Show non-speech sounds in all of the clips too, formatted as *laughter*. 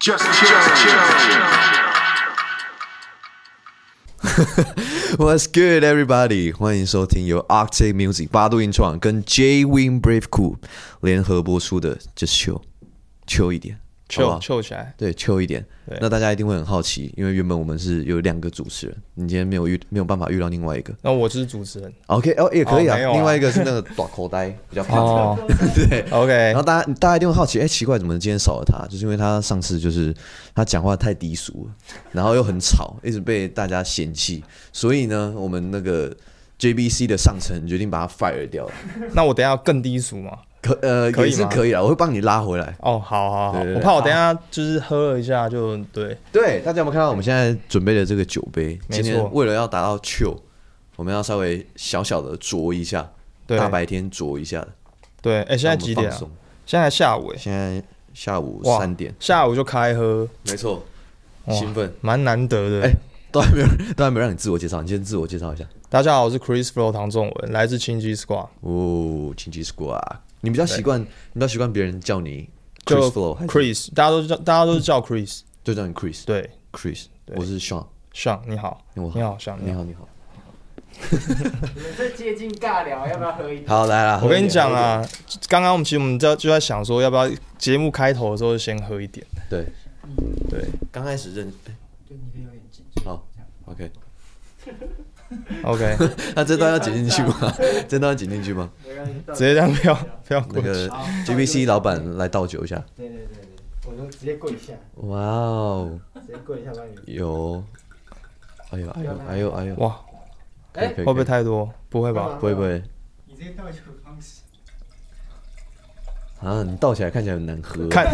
Just chill, chill. What's good, everybody？欢迎收听由 Arctic Music 八度音创跟 J Win Brave Cool 联合播出的 Just Chill，Chill 一点。 秀秀起来，对，秀一点。那大家一定会很好奇，因为原本我们是有两个主持人，你今天没有遇没有办法遇到另外一个。那我就是主持人。OK，哦也可以啊。另外一个是那个短口袋 *laughs* 比较胖哦，*laughs* 对，OK。然后大家大家一定会好奇，哎，奇怪，怎么今天少了他？就是因为他上次就是他讲话太低俗了，然后又很吵，*laughs* 一直被大家嫌弃，所以呢，我们那个 JBC 的上层决定把他 fire 掉了。那我等下要更低俗吗？可呃可以是可以啊，我会帮你拉回来。哦，好好好，我怕我等下就是喝了一下就对对。大家有没有看到我们现在准备的这个酒杯？没错。今天为了要达到 chill，我们要稍微小小的酌一下，大白天酌一下的。对，哎，现在几点啊？现在下午哎，现在下午三点，下午就开喝，没错，兴奋，蛮难得的。哎，都还没有，*laughs* 都还没有让你自我介绍，你先自我介绍一下。大家好，我是 Chris Flow 唐仲文，来自清基 Squad。哦，清基 Squad。你比较习惯，你比较习惯别人叫你 Chris Flow Chris，大家都叫，大家都是叫 Chris，就叫你 Chris。对，Chris，我是 Sean，Sean，你好，你好，Sean，你好，你好。*laughs* 你们这接近尬聊，要不要喝一点？好，来了，我跟你讲啊，刚刚我们其实我们在就在想说，要不要节目开头的时候先喝一点？对，对，刚开始认，对，你可以有点紧张。好，OK。OK，*laughs* 那这段要剪进去吗？*laughs* 这段要剪进去吗？直接这样不要不要那个 GBC 老板来倒酒一下。对对对对，我就直接跪下。哇哦！直接跪一下帮你。有。哎呦哎呦哎呦哎呦！哇！哎，会不会太多？不会吧？不会不会。你这个倒酒方式。啊！你倒起来看起来很难喝。看，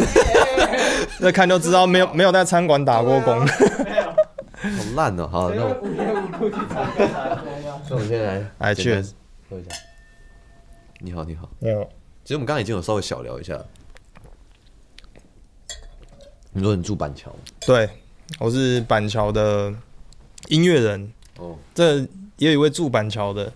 *laughs* 那看就知道没有没有在餐馆打过工。好烂哦！好，那我 *laughs* 那我们先来，来，Cheers，喝一下。你好，你好，你好。其实我们刚刚已经有稍微小聊一下。你说你住板桥？对，我是板桥的音乐人。哦，这也有一位住板桥的，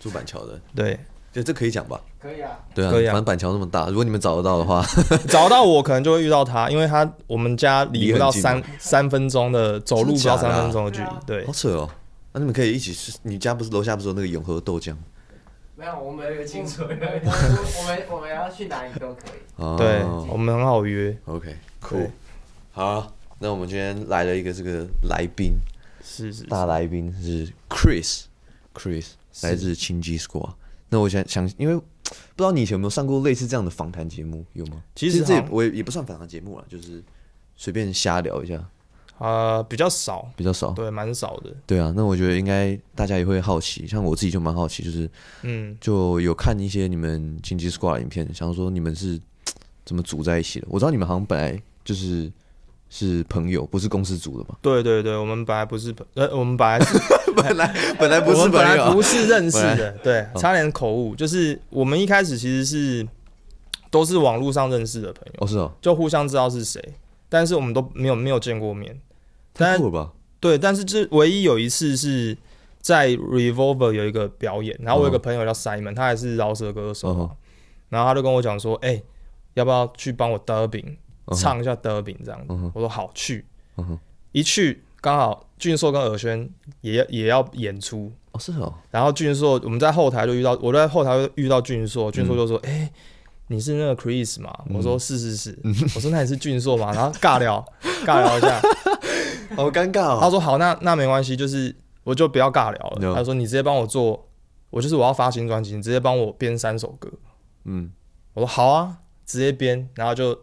住板桥的，对，这这可以讲吧？可以啊，对啊，反正板桥那么大，如果你们找得到的话，*laughs* 找到我可能就会遇到他，因为他我们家离不到三三分钟的走路不到三分钟的距离，对，好扯哦。那你们可以一起吃，你家不是楼下不是有那个永和豆浆？没有，我们有清楚，我们我们要去哪里都可以。对，我们很好约。OK，Cool。好，那我们今天来了一个这个来宾，是是大来宾是 Chris，Chris 来自清基 Squad。那我想想，因为。不知道你以前有没有上过类似这样的访谈节目，有吗？其实这也我也不算访谈节目了，就是随便瞎聊一下。呃，比较少，比较少，对，蛮少的。对啊，那我觉得应该大家也会好奇，像我自己就蛮好奇，就是嗯，就有看一些你们经济 Squad 的影片，想说你们是怎么组在一起的。我知道你们好像本来就是是朋友，不是公司组的嘛？对对对，我们本来不是朋，呃，我们本来是。*laughs* 本来 *laughs* 本来不是，本来不是认识的，对，差点口误。就是我们一开始其实是都是网络上认识的朋友，哦是哦，就互相知道是谁，但是我们都没有没有见过面。太酷了吧？对，但是这唯一有一次是在 Revolver 有一个表演，然后我有个朋友叫 Simon，他也是饶舌歌手，然后他就跟我讲说，哎，要不要去帮我 dubbing 唱一下 dubbing 这样子？我说好，去，一去。刚好俊硕跟尔轩也也要演出哦，是哦。然后俊硕我们在后台就遇到，我在后台就遇到俊硕，俊硕就说：“哎，你是那个 Chris 吗？”我说：“是是是。”我说：“那你是俊硕吗？”然后尬聊 *laughs* 尬聊一下，好尴尬哦。他说：“好，那那没关系，就是我就不要尬聊了。”他说：“你直接帮我做，我就是我要发新专辑，你直接帮我编三首歌。”嗯，我说：“好啊，直接编。”然后就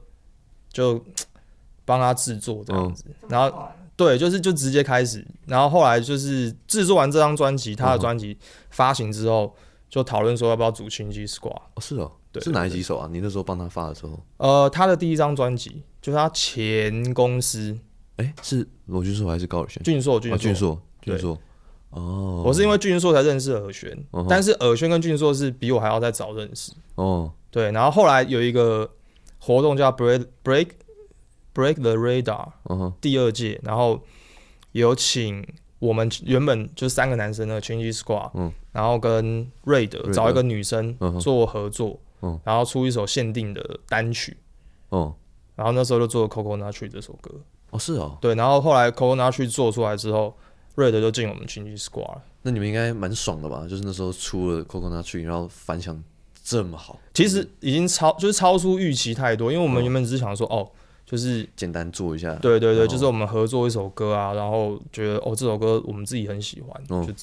就 *tsk* 帮他制作这样子，然后。对，就是就直接开始，然后后来就是制作完这张专辑，他的专辑发行之后，就讨论说要不要组清基 Squad。哦，是哦，对，是哪几首啊？你那时候帮他发的时候？呃，他的第一张专辑就是他前公司，哎，是罗俊硕还是高尔轩？俊硕，俊硕，俊硕，俊硕。哦，我是因为俊硕才认识尔轩，但是尔轩跟俊硕是比我还要再早认识。哦，对，然后后来有一个活动叫 Break Break。Break the Radar，第二届，然后有请我们原本就三个男生的 Change Squad，嗯，然后跟瑞德找一个女生做合作，嗯，然后出一首限定的单曲，哦，然后那时候就做了 Coconut Tree 这首歌。哦，是哦，对，然后后来 Coconut Tree 做出来之后，，Red 就进我们 Chingy Squad 了。那你们应该蛮爽的吧？就是那时候出了 Coconut Tree，然后反响这么好，其实已经超就是超出预期太多，因为我们原本只是想说，哦。就是简单做一下，对对对，就是我们合作一首歌啊，然后觉得哦这首歌我们自己很喜欢，就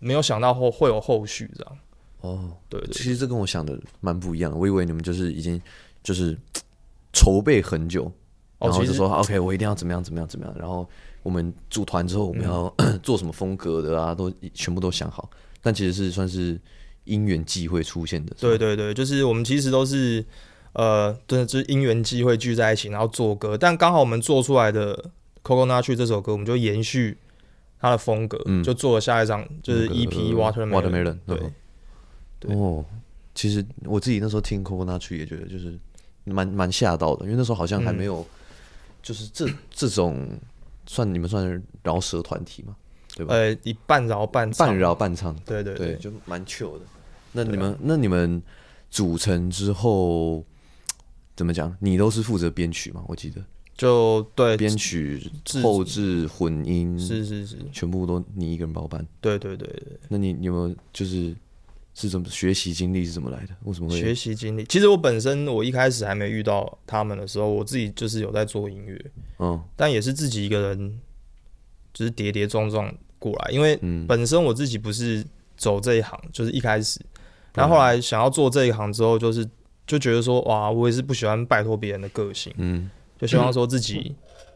没有想到后会有后续这样。哦，对对，其实这跟我想的蛮不一样的，我以为你们就是已经就是 *tsk* 筹备很久，然后就说 OK，我一定要怎么样怎么样怎么样，然后我们组团之后我们要 *clears throat* 做什么风格的啊，都全部都想好，但其实是算是因缘际会出现的。对对对，就是我们其实都是。呃，对，就是因缘机会聚在一起，然后做歌。但刚好我们做出来的《Coconut 这首歌，我们就延续它的风格，嗯、就做了下一张，就是 EP《Watermelon》。Watermelon，对，对。哦，其实我自己那时候听《Coconut 也觉得就是蛮蛮吓到的，因为那时候好像还没有，就是这、嗯、这种算你们算是饶舌团体吗，对吧？呃，一半饶半半饶半唱，对对对，对就蛮 chill 的。那你们，那你们组成之后。怎么讲？你都是负责编曲吗？我记得就对编曲、后置、混音，是是是，全部都你一个人包办。对对对对。那你，你有没有就是是怎么学习经历是怎么来的？为什么会学习经历？其实我本身我一开始还没遇到他们的时候，我自己就是有在做音乐，嗯，但也是自己一个人，就是跌跌撞撞过来。因为本身我自己不是走这一行，就是一开始，然后后来想要做这一行之后，就是。就觉得说哇，我也是不喜欢拜托别人的个性，嗯，就希望说自己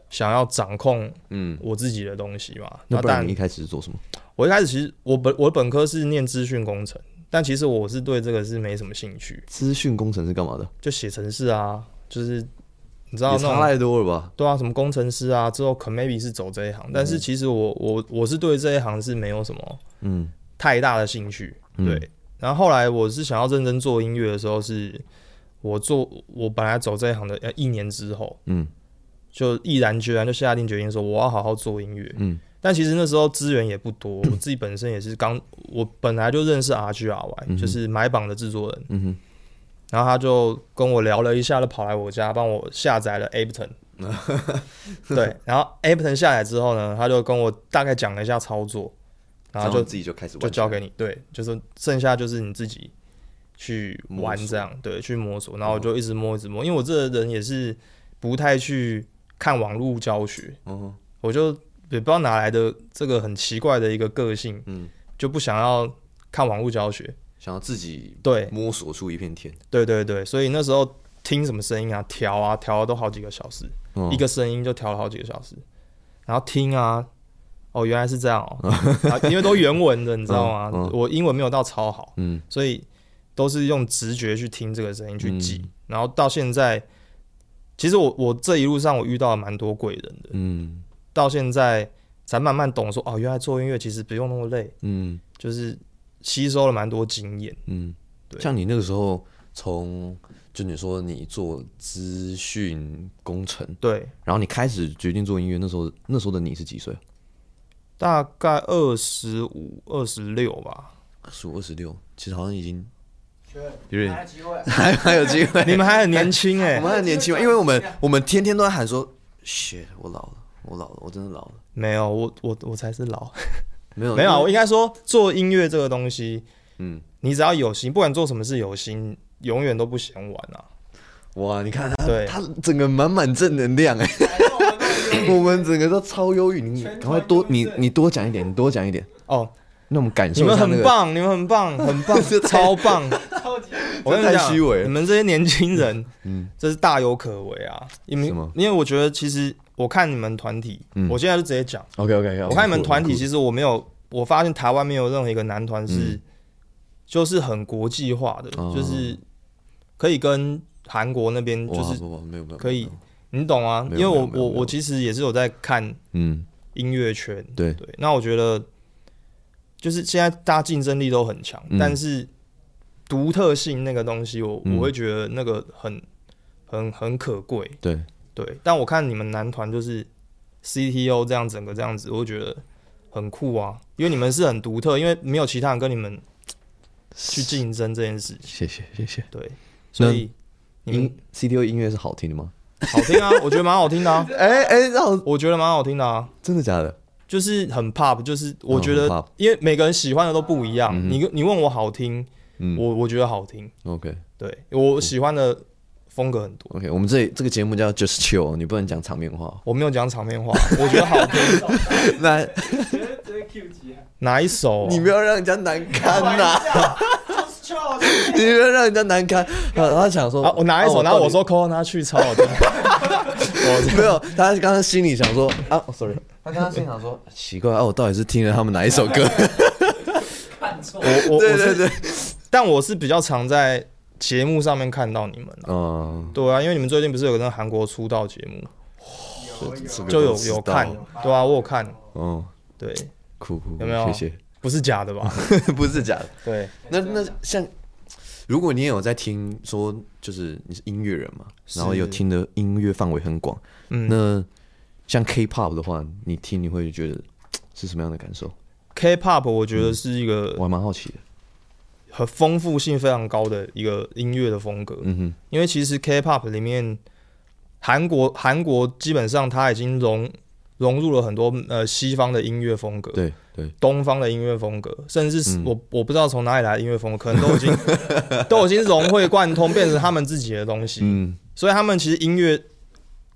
想要掌控，嗯，我自己的东西嘛。那不然你一开始是做什么？我一开始其实我本我本科是念资讯工程，但其实我是对这个是没什么兴趣。资讯工程是干嘛的？就写程式啊，就是你知道那差太多了吧？对啊，什么工程师啊，之后可 maybe 是走这一行，但是其实我我我是对这一行是没有什么嗯太大的兴趣。对，然后后来我是想要认真做音乐的时候是。我做我本来走这一行的，呃，一年之后，嗯，就毅然决然就下定决心说我要好好做音乐，嗯，但其实那时候资源也不多，我自己本身也是刚，我本来就认识 RGRY，就是买榜的制作人，嗯哼，然后他就跟我聊了一下，就跑来我家帮我下载了 Ableton，*laughs* 对，然后 Ableton 下载之后呢，他就跟我大概讲了一下操作，然后就自己就开始就交给你，对，就是剩下就是你自己。去玩这样，对，去摸索，然后我就一直摸，一直摸。因为我这个人也是不太去看网络教学，嗯我就也不知道哪来的这个很奇怪的一个个性，嗯。就不想要看网络教学，想要自己对。摸索出一片天。对对对，所以那时候听什么声音啊，调啊调了都好几个小时，一个声音就调了好几个小时，然后听啊，哦原来是这样哦，*laughs* 因为都原文的，你知道吗？我英文没有到超好，嗯，所以。都是用直觉去听这个声音去记，嗯、然后到现在，其实我我这一路上我遇到了蛮多贵人的，嗯，到现在才慢慢懂说哦，原来做音乐其实不用那么累，嗯，就是吸收了蛮多经验，嗯，对，像你那个时候从就你说你做资讯工程，对，然后你开始决定做音乐，那时候那时候的你是几岁？大概二十五、二十六吧，二十五、二十六，其实好像已经。对，还有机会，还 *laughs* 还有机会，*laughs* 你们还很年轻哎，*laughs* 我们还很年轻嘛，因为我们我们天天都在喊说，shit，我老了，我老了，我真的老了。没有，我我我才是老，没有 *laughs* 没有，我应该说做音乐这个东西，嗯，你只要有心，不管做什么事有心，永远都不嫌晚啊。哇，你看他，对，他整个满满正能量哎，我们整个都超忧郁，你赶快多，你你多讲一点，你多讲一点。哦。那我们感谢你们很棒，你们很棒，*laughs* 很棒，超棒，*laughs* 超级！我跟你讲，你们这些年轻人，嗯，这是大有可为啊。因为因为我觉得，其实我看你们团体，我现在就直接讲，OK OK OK。我看你们团体，其实我没有，我发现台湾没有任何一个男团是，就是很国际化的，就是可以跟韩国那边就是可以，你懂啊？因为我我我其实也是有在看，嗯，音乐圈，对对。那我觉得。就是现在大家竞争力都很强，嗯、但是独特性那个东西我，我会觉得那个很很很可贵。对对，但我看你们男团就是 CTO 这样整个这样子，我会觉得很酷啊，因为你们是很独特，因为没有其他人跟你们去竞争这件事情。谢谢谢谢。对，所以你们 CTO 音乐是好听的吗？好听啊，我觉得蛮好听的啊。*laughs* 哎哎，让我我觉得蛮好听的啊。真的假的？*laughs* 就是很 pop，就是我觉得，因为每个人喜欢的都不一样。你你问我好听，我我觉得好听。OK，对我喜欢的风格很多。OK，我们这这个节目叫 Just Chill，你不能讲场面话。*laughs* 我没有讲场面话，我觉得好听。*laughs* 那哪一首？你不要让人家难堪呐！*laughs* 你不要让人家难堪。他他想说，我哪一首？然后我说 call 他去抄。我没有，他刚刚心里想说啊，sorry。他刚刚心想说奇怪啊，我到底是听了他们哪一首歌？看错。我我对对对，但我是比较常在节目上面看到你们。嗯，对啊，因为你们最近不是有个那韩国出道节目，就有有看，对啊，我有看。嗯，对，酷酷，有没有？谢谢。不是假的吧？*laughs* 不是假的。*laughs* 对，那那像，如果你也有在听说，就是你是音乐人嘛，然后有听的音乐范围很广，嗯，那。像 K-pop 的话，你听你会觉得是什么样的感受？K-pop 我觉得是一个，我还蛮好奇的，很丰富性非常高的一个音乐的风格。嗯哼，因为其实 K-pop 里面，韩国韩国基本上它已经融融入了很多呃西方的音乐风格，对对，东方的音乐风格，甚至是我我不知道从哪里来的音乐风格，可能都已经 *laughs* 都已经融会贯通，变成他们自己的东西。嗯，所以他们其实音乐。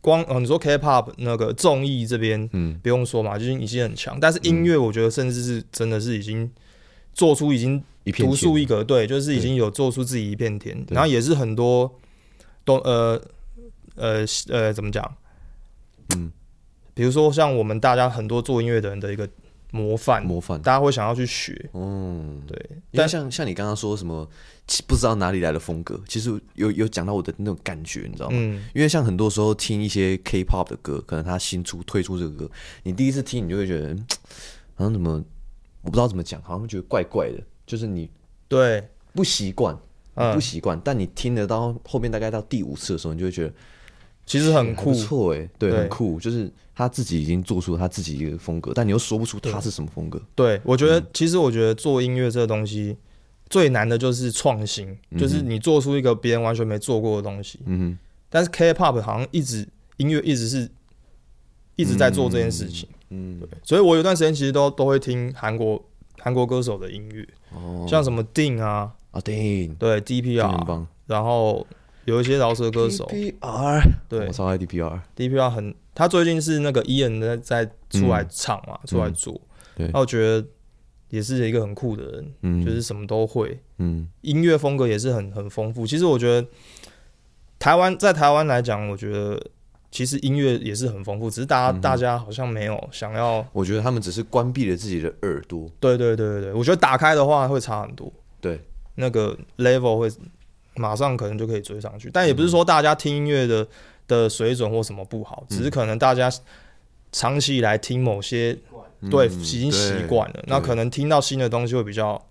光哦，你说 K-pop 那个综艺这边，嗯，不用说嘛，就是已经很强。但是音乐，我觉得甚至是真的是已经做出已经独树一格，对，就是已经有做出自己一片天。然后也是很多都呃呃呃怎么讲？嗯，比如说像我们大家很多做音乐的人的一个。模范，模范，大家会想要去学。嗯，对。但像像你刚刚说什么，不知道哪里来的风格，其实有有讲到我的那种感觉，你知道吗？嗯。因为像很多时候听一些 K-pop 的歌，可能他新出推出这个歌，你第一次听，你就会觉得好像怎么，我不知道怎么讲，好像觉得怪怪的，就是你对不习惯，不习惯。但你听得到后面大概到第五次的时候，你就会觉得。其实很酷，错哎，对，很酷，就是他自己已经做出他自己一个风格，但你又说不出他是什么风格。对，我觉得，其实我觉得做音乐这个东西最难的就是创新，就是你做出一个别人完全没做过的东西。嗯。但是 K-pop 好像一直音乐一直是一直在做这件事情。嗯。对，所以我有段时间其实都都会听韩国韩国歌手的音乐，哦，像什么 Ding 啊啊 Ding，对 DPR，然后。有一些饶舌歌手，DPR，对，我超爱 DPR，DPR 很，他最近是那个 Ian 在在出来唱嘛，出来做，对，我觉得也是一个很酷的人，嗯，就是什么都会，嗯，音乐风格也是很很丰富。其实我觉得台湾在台湾来讲，我觉得其实音乐也是很丰富，只是大家大家好像没有想要，我觉得他们只是关闭了自己的耳朵，对对对对对，我觉得打开的话会差很多，对，那个 level 会。马上可能就可以追上去，但也不是说大家听音乐的的水准或什么不好，只是可能大家长期以来听某些对已经习惯了，那可能听到新的东西会比较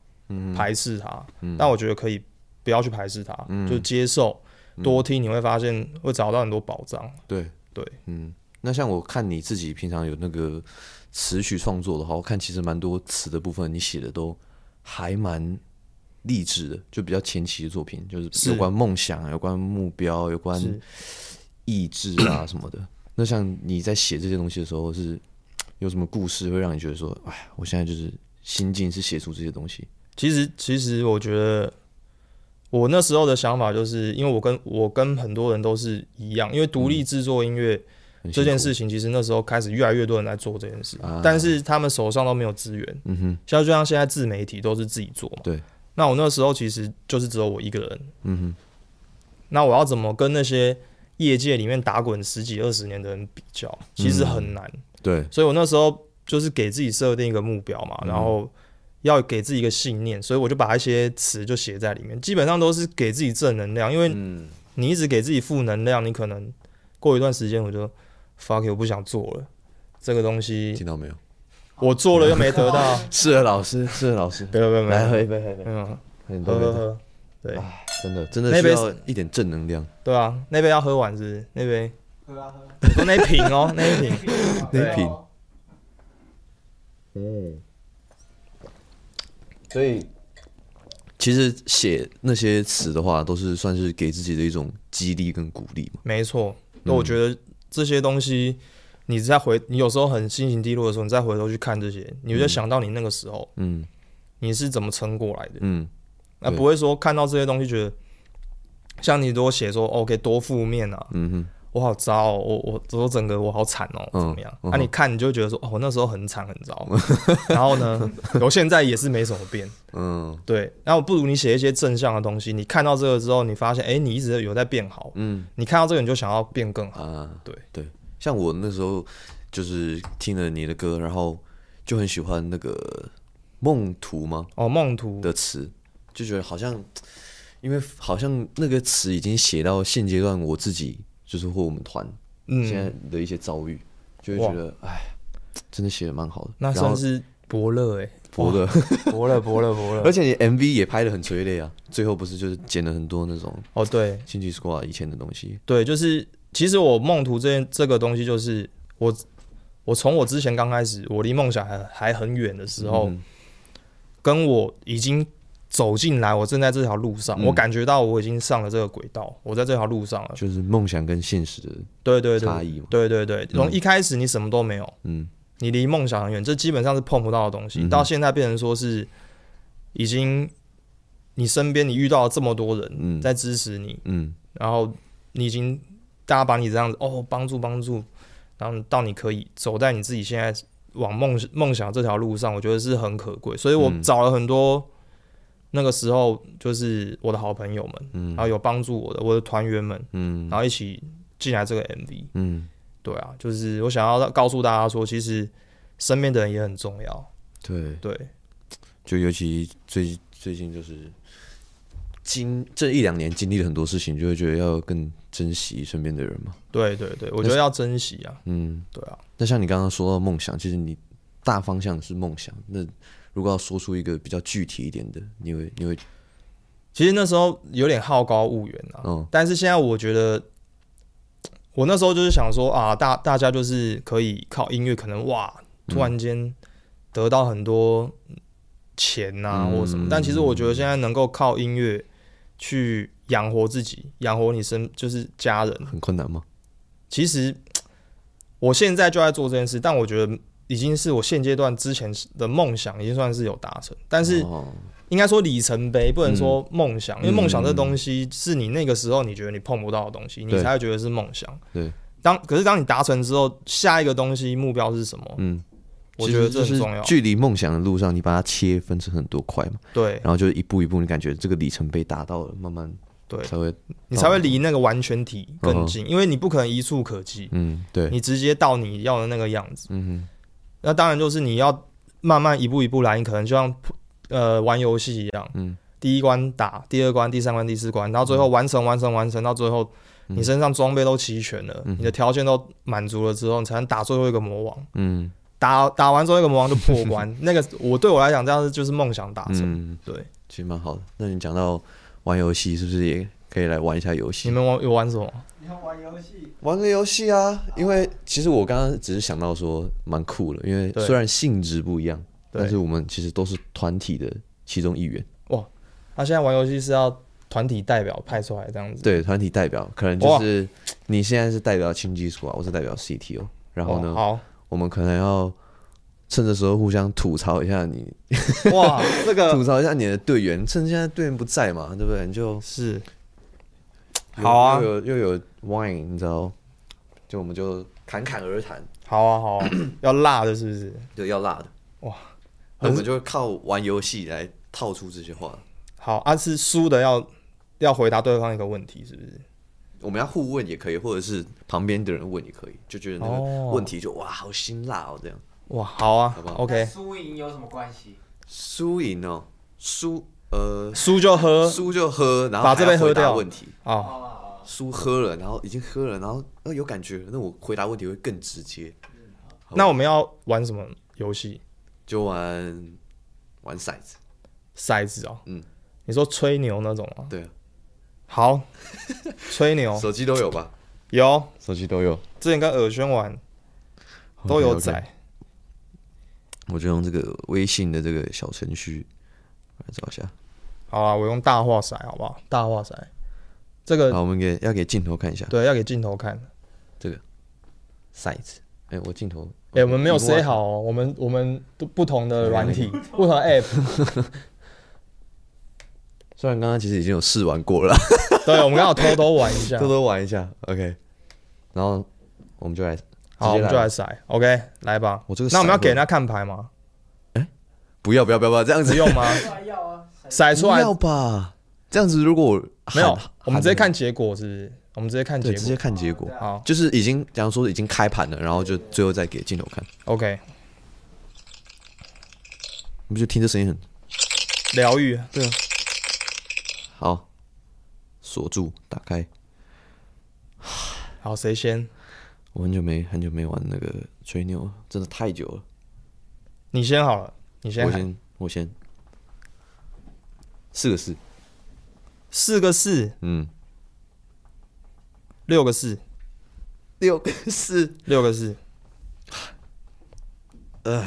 排斥它。但我觉得可以不要去排斥它，就接受多听，你会发现会找到很多宝藏。对对，嗯，那像我看你自己平常有那个词曲创作的话，我看其实蛮多词的部分你写的都还蛮。励志的，就比较前期的作品，就是有关梦想、有关目标、有关意志啊什么的。那像你在写这些东西的时候，是 *tsk* 有什么故事会让你觉得说，哎，我现在就是心境是写出这些东西？其实，其实我觉得我那时候的想法就是，因为我跟我跟很多人都是一样，因为独立制作音乐这件事情，其实那时候开始越来越多人来做这件事，但是他们手上都没有资源。嗯哼，像就像现在自媒体都是自己做嘛，对。那我那时候其实就是只有我一个人，嗯哼。那我要怎么跟那些业界里面打滚十几二十年的人比较？其实很难。对，所以我那时候就是给自己设定一个目标嘛，然后要给自己一个信念，所以我就把一些词就写在里面，基本上都是给自己正能量。因为你一直给自己负能量，你可能过一段时间我就 fuck 我不想做了。这个东西听到没有？我做了又没得到，*laughs* 是的，老师，是的，老师，没有没有没有，来喝一杯，喝一杯，嗯，喝喝喝，对，真的真的需要一点正能量，对啊，那杯要喝完是不是？那杯。喝啊喝，说那瓶哦，那一瓶，*laughs* 那一瓶，嗯，所以其实写那些词的话，都是算是给自己的一种激励跟鼓励嘛。没错，那我觉得这些东西，你再回，你有时候很心情低落的时候，你再回头去看这些，你就想到你那个时候，嗯，你是怎么撑过来的，嗯，那不会说看到这些东西觉得，像你如果写说 OK 多负面啊，嗯哼。我好糟，哦，我我我整个我好惨哦，怎么样？那、嗯啊、你看你就觉得说，哦，我那时候很惨很糟，*laughs* 然后呢，我现在也是没什么变，*laughs* 嗯，对。那我不如你写一些正向的东西，你看到这个之后，你发现，哎、欸，你一直有在变好，嗯，你看到这个你就想要变更好，啊，对对。像我那时候就是听了你的歌，然后就很喜欢那个梦图吗？哦，梦图的词，就觉得好像，因为好像那个词已经写到现阶段我自己。就是或我们团现在的一些遭遇，嗯、就会觉得哎，真的写的蛮好的。那算是伯乐哎，伯乐，伯乐，伯乐，伯乐。而且你 MV 也拍的很催泪啊，最后不是就是剪了很多那种哦，对，星际 Squad 以前的东西。对，就是其实我梦图这件这个东西，就是我我从我之前刚开始，我离梦想还还很远的时候，嗯、跟我已经。走进来，我正在这条路上，嗯、我感觉到我已经上了这个轨道，我在这条路上了。就是梦想跟现实的对对差异嘛。对对对，从一开始你什么都没有，嗯，你离梦想很远，这基本上是碰不到的东西。嗯、到现在变成说是已经，你身边你遇到了这么多人在支持你，嗯，然后你已经大家把你这样子哦帮助帮助，然后到你可以走在你自己现在往梦梦想这条路上，我觉得是很可贵。所以我找了很多。那个时候就是我的好朋友们，嗯，然后有帮助我的我的团员们，嗯，然后一起进来这个 MV，嗯，对啊，就是我想要告诉大家说，其实身边的人也很重要，对。对，就尤其最最近就是经这一两年经历了很多事情，就会觉得要更珍惜身边的人嘛，对对对，我觉得要珍惜啊，嗯，对啊，那像你刚刚说到梦想，其实你大方向是梦想，那。如果要说出一个比较具体一点的，你会你会，其实那时候有点好高骛远啊。嗯，但是现在我觉得，我那时候就是想说啊，大大家就是可以靠音乐，可能哇，突然间得到很多钱呐、啊，或什么。嗯、但其实我觉得现在能够靠音乐去养活自己，养活你身就是家人，很困难吗？其实我现在就在做这件事，但我觉得。已经是我现阶段之前的梦想，已经算是有达成。但是应该说里程碑，不能说梦想，因为梦想这东西是你那个时候你觉得你碰不到的东西，你才会觉得是梦想。对。当可是当你达成之后，下一个东西目标是什么？嗯，我觉得这很重要。距离梦想的路上，你把它切分成很多块嘛。对。然后就是一步一步，你感觉这个里程碑达到了，慢慢对才会，你才会离那个完全体更近，因为你不可能一触可及。嗯，对。你直接到你要的那个样子。嗯哼。那当然就是你要慢慢一步一步来，你可能就像呃玩游戏一样，嗯，第一关打，第二关、第三关、第四关，到最后完成、完成、完成，到最后你身上装备都齐全了，嗯、你的条件都满足了之后，你才能打最后一个魔王，嗯，打打完最后一个魔王就破关，*laughs* 那个我对我来讲这样子就是梦想达成，嗯、对，其实蛮好的。那你讲到玩游戏，是不是也可以来玩一下游戏？你们玩有玩什么？你要玩游戏，玩个游戏啊！因为其实我刚刚只是想到说蛮酷的，因为虽然性质不一样，但是我们其实都是团体的其中一员。哇！那现在玩游戏是要团体代表派出来这样子？对，团体代表可能就是你现在是代表轻技术啊，我是代表 CTO。然后呢，好，我们可能要趁着时候互相吐槽一下你。哇，*laughs* 这个吐槽一下你的队员，趁现在队员不在嘛，对不对？你就是。好啊，又有又有 wine，你知道，就我们就侃侃而谈。好啊，好啊，*clears throat* 要辣的，是不是？对，要辣的。哇，那我们就靠玩游戏来套出这些话。好，啊，是输的要要回答对方一个问题，是不是？我们要互问也可以，或者是旁边的人问也可以，就觉得那个问题就、哦、哇，好辛辣哦，这样。哇，好啊，好不好？OK。输赢有什么关系？输赢哦，输呃，输就喝，输就喝，然后把这杯喝掉。问题啊。输喝了，然后已经喝了，然后呃有感觉，那我回答问题会更直接。那我们要玩什么游戏？就玩玩骰子，骰子哦。嗯，你说吹牛那种吗？对啊。好，*laughs* 吹牛。手机都有吧？有，手机都有。之前跟耳轩玩都有仔。我就用这个微信的这个小程序来找一下。好啊，我用大画骰，好不好？大画骰，这个好，我们给要给镜头看一下。对，要给镜头看这个骰子。哎，我镜头，哎，我们没有塞好哦，我们我们都不同的软体，不同的 *laughs* App。虽然刚刚其实已经有试玩过了，*laughs* 对，我们刚好偷偷玩一下，偷偷玩一下，OK。然后我们就来，好，我们就来骰，OK，来吧。我这个，那我们要给人家看牌吗？不要不要不要不要，这样子用吗？要啊，骰出来要吧？这样子如果没有，我们直接看结果，是不是？我们直接看结果，直接看结果。好，就是已经，假如说已经开盘了，然后就最后再给镜头看，OK。你不就听这声音很疗愈？对啊。好，锁住，打开。好，谁先？我很久没很久没玩那个吹牛，真的太久了。你先好了，你先。我先，我先。四个四，四个四，嗯，六个四，六个四，六个四。呃，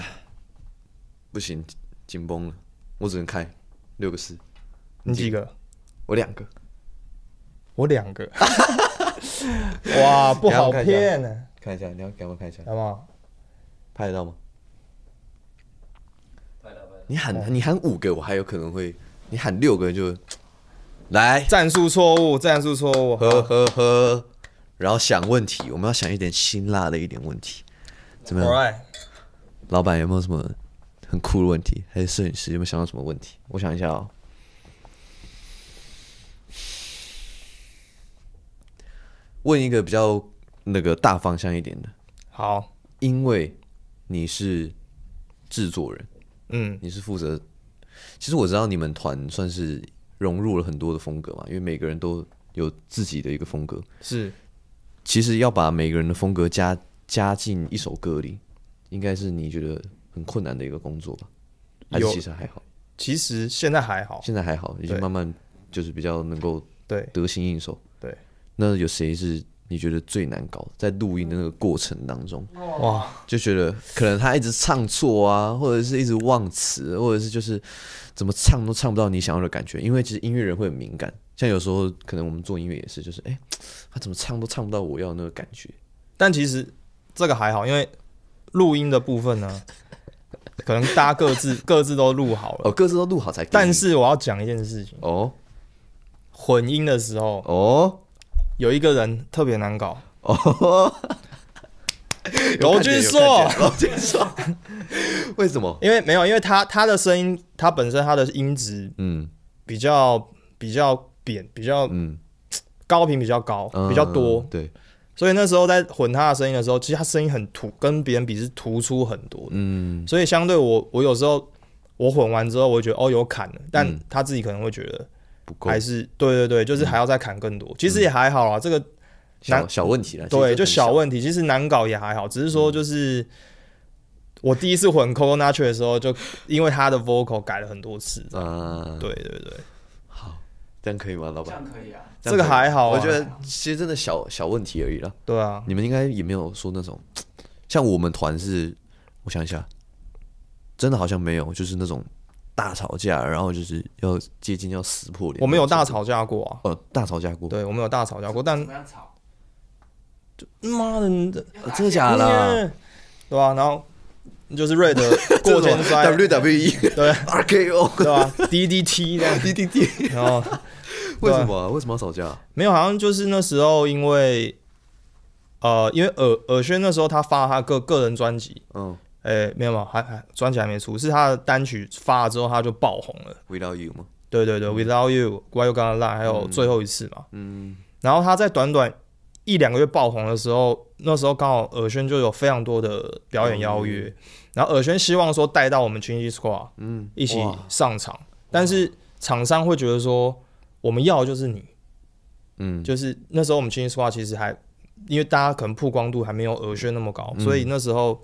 不行，紧绷了，我只能开六个四。你几个？我两个，我两个，*laughs* 哇，不好骗呢。看一下，你要给我看一下，好不好？拍得到吗？你喊你喊五个，我还有可能会；你喊六个就来。战术错误，战术错误，呵呵呵。然后想问题，我们要想一点辛辣的一点问题，怎么样？Alright. 老板有没有什么很酷的问题？还是摄影师有没有想到什么问题？我想一下哦。问一个比较那个大方向一点的，好，因为你是制作人，嗯，你是负责。其实我知道你们团算是融入了很多的风格嘛，因为每个人都有自己的一个风格。是，其实要把每个人的风格加加进一首歌里，应该是你觉得很困难的一个工作吧？还是其实还好？其实现在还好，现在还好，已经慢慢就是比较能够对得心应手。对那有谁是你觉得最难搞？在录音的那个过程当中，哇，就觉得可能他一直唱错啊，或者是一直忘词，或者是就是怎么唱都唱不到你想要的感觉。因为其实音乐人会很敏感，像有时候可能我们做音乐也是，就是哎、欸，他怎么唱都唱不到我要的那个感觉。但其实这个还好，因为录音的部分呢，可能大家各自各自都录好了，哦，各自都录好才。但是我要讲一件事情哦，混音的时候哦。有一个人特别难搞。哦，罗俊硕，罗俊硕，*laughs* 为什么？因为没有，因为他他的声音，他本身他的音质，嗯，比较比较扁，比较嗯。高频比较高，比较多，对。所以那时候在混他的声音的时候，其实他声音很突，跟别人比是突出很多的，嗯。所以相对我，我有时候我混完之后，我觉得哦有砍了，但他自己可能会觉得。还是对对对，就是还要再砍更多。嗯、其实也还好啊，这个小小问题了。对，就小问题，其实难搞也还好，只是说就是我第一次混 Coconut Tree 的时候，就因为他的 vocal 改了很多次。啊，对对对，好，这样可以吗，老板？这样可以啊，这个还好、啊。我觉得其实真的小小问题而已了。对啊，你们应该也没有说那种，像我们团是，我想一下，真的好像没有，就是那种。大吵架，然后就是要接近要撕破脸。我们有大吵架过啊，呃，大吵架过。对，我们有大吵架过，但怎么样吵？妈的，真的假的？对吧？然后就是 Red *laughs* 过肩摔，WWE 对，RKO 对吧？DDT 这样，DDT。*laughs* 然后 *laughs* 为什么？为什么要吵架？没有，好像就是那时候因为呃，因为尔尔轩那时候他发他个个人专辑，嗯。哎、欸，没有嘛，还还专辑还没出，是他的单曲发了之后他就爆红了。Without You 吗？对对对、嗯、，Without You，Why You Gonna Lie，还有最后一次嘛。嗯。然后他在短短一两个月爆红的时候，那时候刚好尔轩就有非常多的表演邀约，嗯、然后尔轩希望说带到我们 Chingy Squad，嗯，一起上场，但是厂商会觉得说我们要的就是你，嗯，就是那时候我们 Chingy Squad 其实还因为大家可能曝光度还没有尔轩那么高，嗯、所以那时候。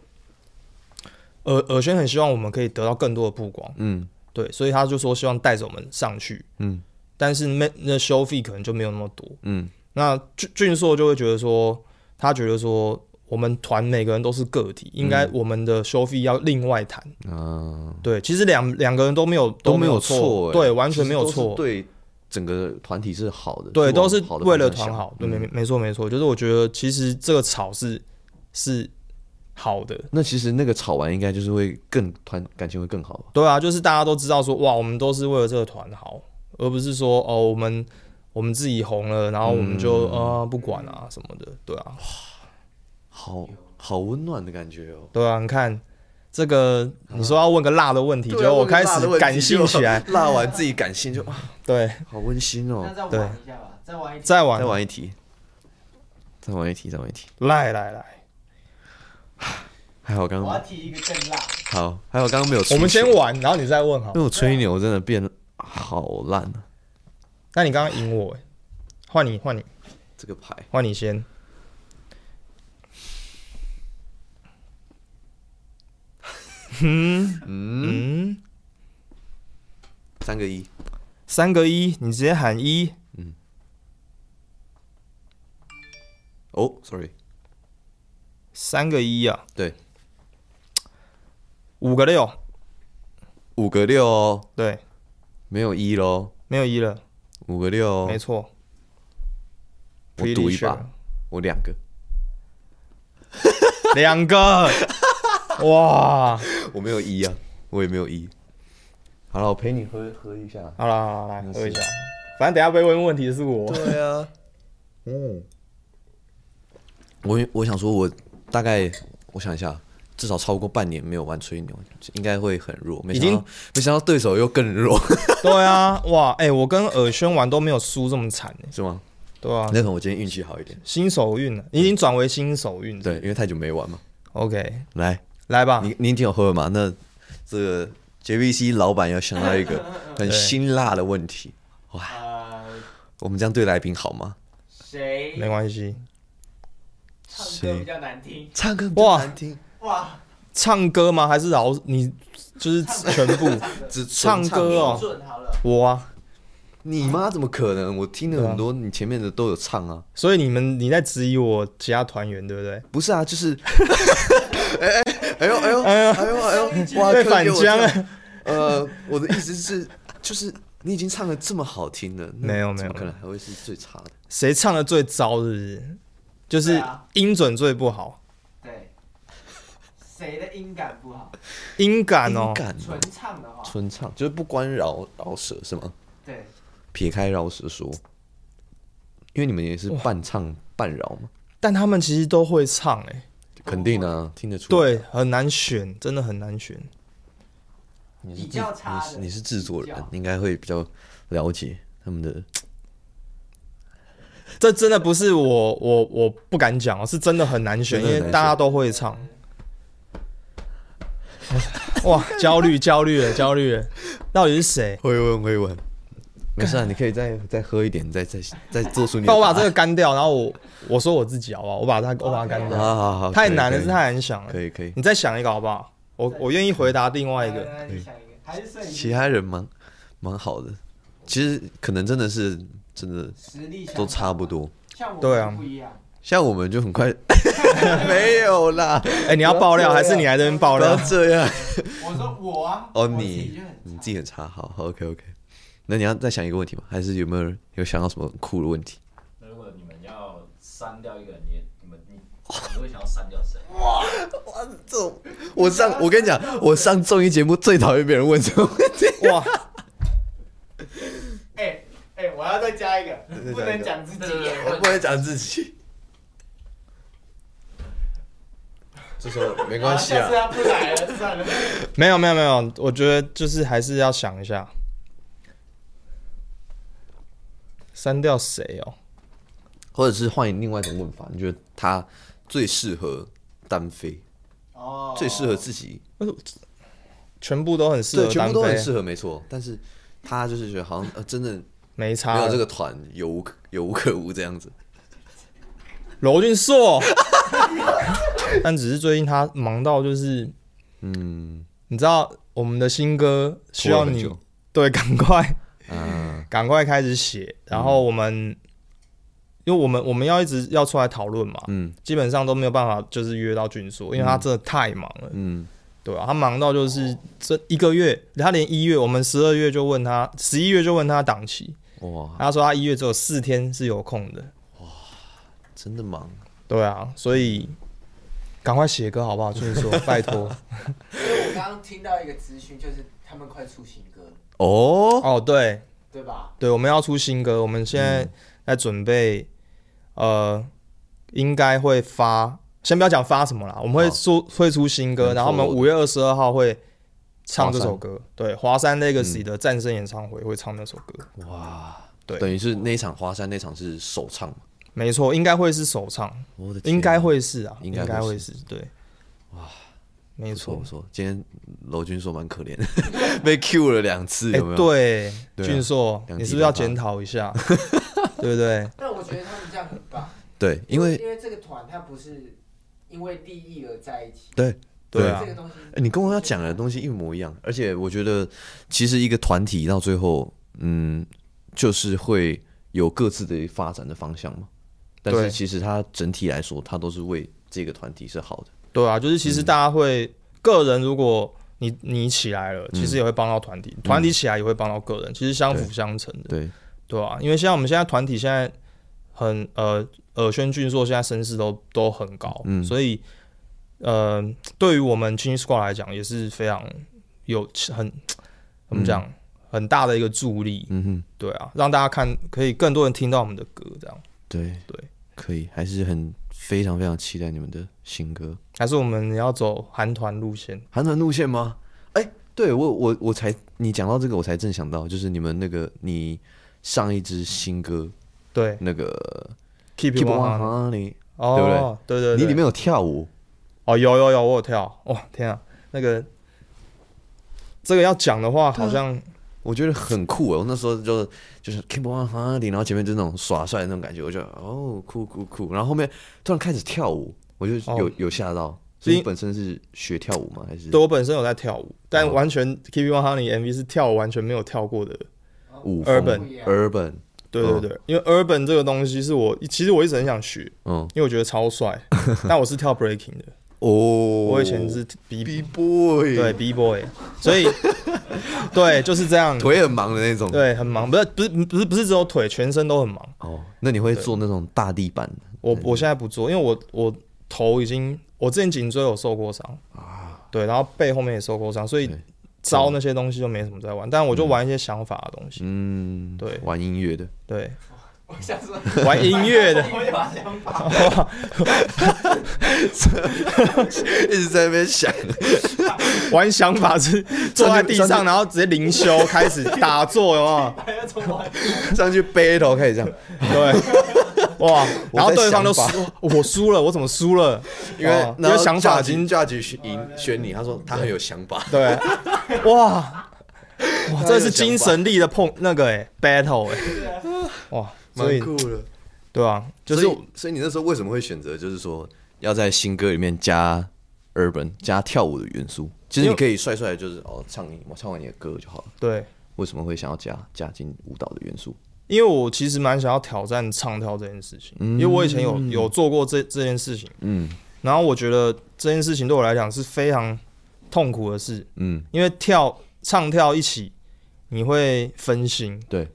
尔尔轩很希望我们可以得到更多的曝光，嗯，对，所以他就说希望带着我们上去，嗯，但是那那收费可能就没有那么多，嗯，那俊俊硕就会觉得说，他觉得说我们团每个人都是个体，应该我们的收费要另外谈。嗯，对，其实两两个人都没有都没有错，对，完全没有错，对，整个团体是好的，对，都是为了团好，对，没没错没错，就是我觉得其实这个草是是好的。那其实那个吵完应该就是会更团感情会更好。对啊，就是大家都知道说哇，我们都是为了这个团好，而不是说哦我们我们自己红了，然后我们就啊不管啊什么的，对啊。哇好好温暖的感觉哦。对啊，你看这个，你说要问个辣的问题，结果我开始感性起来，*laughs* 辣完自己感性就对，好温馨哦。对，再玩一，再玩，再玩一题，再玩一题，再玩一题。来来来，还好刚刚。我要提一个更辣。好，还好刚刚没有。我们先玩，然后你再问好。因为我吹牛真的变好烂了。那你刚刚赢我，换你，换你。这个牌，换你先。嗯嗯，三个一，三个一，你直接喊一。嗯。哦，sorry，三个一啊。对。五个六，五个六哦。对。没有一喽。没有一了。五个六。没错。我赌一把，我两个。两个。*laughs* 哇，我没有一啊，我也没有一。好了，我陪你喝喝一下。好了，好了，来喝一下。反正等下被问问题的是我。对啊。嗯。我我想说，我大概我想一下，至少超过半年没有玩吹牛，应该会很弱。没想到，没想到对手又更弱。*laughs* 对啊，哇，哎，我跟尔轩玩都没有输这么惨，是吗？对啊。那可能我今天运气好一点。新手运了，已经转为新手运。对，因为太久没玩嘛。OK，来。来吧，你你已经有喝了吗？那这个 JVC 老板要想到一个 *laughs* 很辛辣的问题，哇！我们这样对来宾好吗？谁？没关系。唱歌比较难听。唱歌比较难听。哇！唱歌吗？还是老你就是全部只唱歌哦？我啊，你妈怎么可能？我听了很多，你前面的都有唱啊。所以你们你在质疑我其他团员对不对？不是啊，就是。*laughs* 哎哎哎呦哎呦哎呦哎呦哎呦！哇，反将啊！呃，我的意思是，就是你已经唱的这么好听了，没有没有，可能还会是最差的。谁唱的最糟？是不是？就是音准最不好。对。谁的音感不好？音感哦，纯唱的话，纯唱就是不关饶饶舌是吗？对。撇开饶舌说，因为你们也是半唱半饶嘛。但他们其实都会唱哎。肯定啊，听得出。对，很难选，真的很难选。你是你是你是制作人，应该会比较了解他们的。这真的不是我我我不敢讲，是真的很难选，因为大家都会唱。哇，焦虑焦虑了焦虑了，到底是谁？会问会问。没事啊，你可以再再喝一点，再再再做出你。那我把这个干掉，然后我我说我自己好不好？我把它我把它干掉。好好好，太难了，是太难想了。可以可以，你再想一个好不好？我我愿意回答另外一个。其他人蛮蛮好的，其实可能真的是真的实力都差不多。对啊，像我们就很快 *laughs* 没有啦。哎，你要爆料还是你来这边爆料？这样。我说我啊。哦，你你自己很差，好，OK OK。那你要再想一个问题吗？还是有没有人有想到什么酷的问题？那如果你们要删掉一个人，你你们你你会想要删掉谁？哇哇，这种我上我跟你讲，我上综艺节目最讨厌别人问这种问题。哇！哎哎，我要再加一个，不能讲自己，*laughs* 我不能讲自己。这时候没关系啊。不来了，算了。没有没有没有，我觉得就是还是要想一下。删掉谁哦？或者是换另外一种问法？你觉得他最适合单飞？哦，最适合自己？全部都很适合，对，全部都很适合，没错。但是他就是觉得好像呃，真的没差，没有这个团有无有无可无这样子。罗俊硕，*laughs* 但只是最近他忙到就是，嗯，你知道我们的新歌需要你对，赶快。嗯，赶快开始写，然后我们因为我们我们要一直要出来讨论嘛，嗯，基本上都没有办法就是约到俊硕，因为他真的太忙了，嗯，对啊，他忙到就是这一个月，他连一月我们十二月就问他，十一月就问他档期，哇，他说他一月只有四天是有空的，哇，真的忙，对啊，所以赶快写歌好不好？就是说，拜托。*laughs* 因为我刚刚听到一个资讯，就是他们快出新歌哦哦，对对吧？对，我们要出新歌，我们现在在准备。呃，应该会发，先不要讲发什么啦，我们会出会出新歌，然后我们五月二十二号会唱这首歌，对，华山 Legacy 的战胜演唱会会唱那首歌。哇，对，等于是那一场华山那场是首唱，没错，应该会是首唱，应该会是啊，应该会是，对，哇，没错，错，今天娄军硕蛮可怜的，*laughs* 被 Q 了两次，有没有？对，俊硕，你是不是要检讨一下？*laughs* 对不对？但我觉得他们这样很棒。对，因为因为这个团它不是因为利益而在一起。对对啊，你跟我要讲的东西一模一样。而且我觉得，其实一个团体到最后，嗯，就是会有各自的发展的方向嘛。但是其实它整体来说，它都是为这个团体是好的。对啊，就是其实大家会个人，如果你你起来了，其实也会帮到团体；团体起来也会帮到个人，其实相辅相成的。对。对啊，因为像我们现在团体现在很呃，尔轩俊硕现在声势都都很高，嗯，所以呃，对于我们 Chinese Squad 来讲也是非常有很怎么讲、嗯、很大的一个助力，嗯哼，对啊，让大家看可以更多人听到我们的歌，这样，对对，可以，还是很非常非常期待你们的新歌，还是我们要走韩团路线？韩团路线吗？哎、欸，对我我我才你讲到这个，我才正想到，就是你们那个你。上一支新歌，对，那个 Keep It One Honey，对不对？对对，你里面有跳舞，哦，有有有，我有跳，哇，天啊，那个这个要讲的话，好像我觉得很酷哦。我那时候就就是 Keep One Honey，然后前面就那种耍帅的那种感觉，我就哦，酷酷酷。然后后面突然开始跳舞，我就有有吓到。所以你本身是学跳舞吗？还是？对，我本身有在跳舞，但完全 Keep One Honey MV 是跳舞完全没有跳过的舞。Urban，Urban，对对对，因为 Urban 这个东西是我其实我一直很想学，嗯，因为我觉得超帅，*laughs* 但我是跳 Breaking 的，哦，我以前是 B B Boy，对 B Boy，所以 *laughs* 对就是这样，腿很忙的那种，对，很忙，不是不是不是不是只有腿，全身都很忙。哦，那你会做那种大地板？我我现在不做，因为我我头已经，我之前颈椎有受过伤。啊，对，然后背后面也受过伤，所以。招那些东西就没什么在玩，但我就玩一些想法的东西。嗯，对，玩音乐的，对，我想说玩音乐的，*laughs* 一直在那边想，玩想法是 *laughs* 坐在地上，然后直接灵修开始打坐，有没有？上去 battle 开始这样，对。哇！*laughs* 然后对方都输，我输了，我怎么输了？因为因为想法已经下去赢选你，他说他很有想法。对，哇哇，这是精神力的碰那个哎，battle 哎，哇，蛮酷的，对啊，就是所以你那时候为什么会选择就是说要在新歌里面加 urban 加跳舞的元素？其实你可以帅帅的，就是哦唱你我唱完你的歌就好了。对，为什么会想要加加进舞蹈的元素？因为我其实蛮想要挑战唱跳这件事情，因为我以前有有做过这这件事情，嗯，然后我觉得这件事情对我来讲是非常痛苦的事，嗯，因为跳唱跳一起你会分心，对，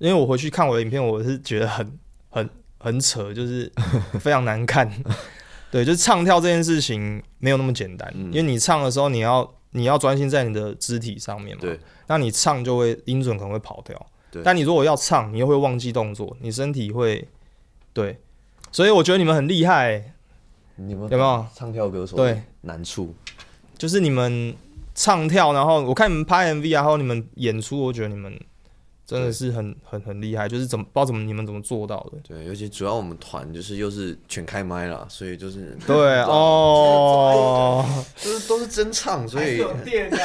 因为我回去看我的影片，我是觉得很 *laughs* 很很扯，就是 *laughs* 非常难看，*laughs* 对，就是唱跳这件事情没有那么简单，因为你唱的时候你要你要专心在你的肢体上面嘛，对，那你唱就会音准可能会跑掉。对但你如果要唱，你又会忘记动作，你身体会对，所以我觉得你们很厉害、欸。你们有没有唱跳歌手对难处？就是你们唱跳，然后我看你们拍 MV 啊，然后你们演出，我觉得你们。真的是很很很厉害，就是怎么不知道怎么你们怎么做到的？对，尤其主要我们团就是又是全开麦了，所以就是对哦，*laughs* *laughs* 就是都是真唱，所以有 *laughs* 电啊，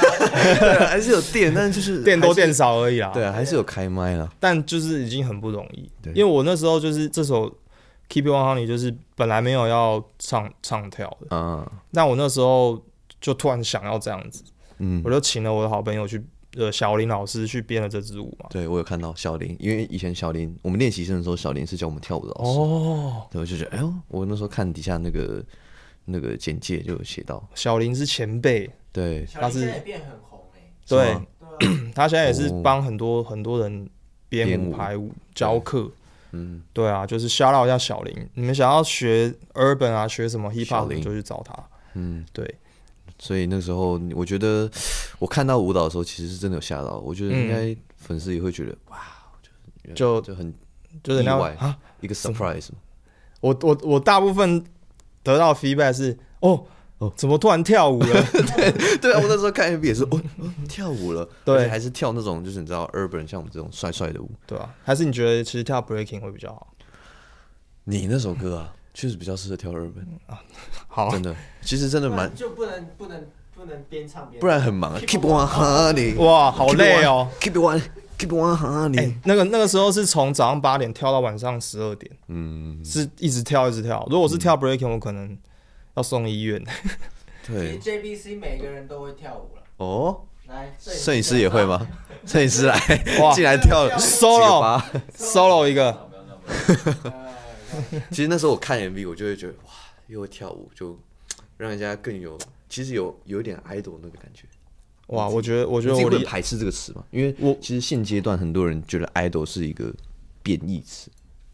对还是有电，但是就是电多电少而已啦。对啊，还是有开麦了，但就是已经很不容易。对，因为我那时候就是这首 Keep It One Honey，就是本来没有要唱唱跳的，嗯，但我那时候就突然想要这样子，嗯，我就请了我的好朋友去。呃小林老师去编了这支舞嘛。对，我有看到小林，因为以前小林我们练习生的时候，小林是教我们跳舞的老师。哦，对，我就觉得，哎呦，我那时候看底下那个那个简介就有写到，小林是前辈，对，他是也变很红哎，对，*clears throat* 他现在也是帮很多很多人编舞、排舞、教课。嗯，对啊，就是 shout out 一下小林，你们想要学 urban 啊，学什么 hip hop 就去找他。嗯，对。所以那时候，我觉得我看到舞蹈的时候，其实是真的有吓到。我觉得应该粉丝也会觉得，哇，就就很就是意外啊，一个 surprise。我我我大部分得到 feedback 是，哦哦，怎么突然跳舞了？*laughs* 对对啊，我那时候看 MV 也是，哦，跳舞了，对，还是跳那种就是你知道 urban 像我们这种帅帅的舞，对啊，还是你觉得其实跳 breaking 会比较好？你那首歌啊？确实比较适合跳 urban 啊，*laughs* 好，真的，其实真的蛮就不能不能不能边唱边，不然很忙啊。Keep on honey，哇，好累哦。Keep on，Keep on honey。那个那个时候是从早上八点跳到晚上十二点，嗯，是一直跳一直跳。如果是跳 breaking，我可能要送医院。对，JBC 每个人都会跳舞了。哦，来，摄影师也会吗？*laughs* 摄影师来，哇，进来跳 *laughs* solo solo 一个。*laughs* 其实那时候我看 MV，我就会觉得哇，又会跳舞，就让人家更有，其实有有一点 idol 那个感觉。哇，我觉得我觉得我会排斥这个词嘛，因为我其实现阶段很多人觉得 idol 是一个贬义词。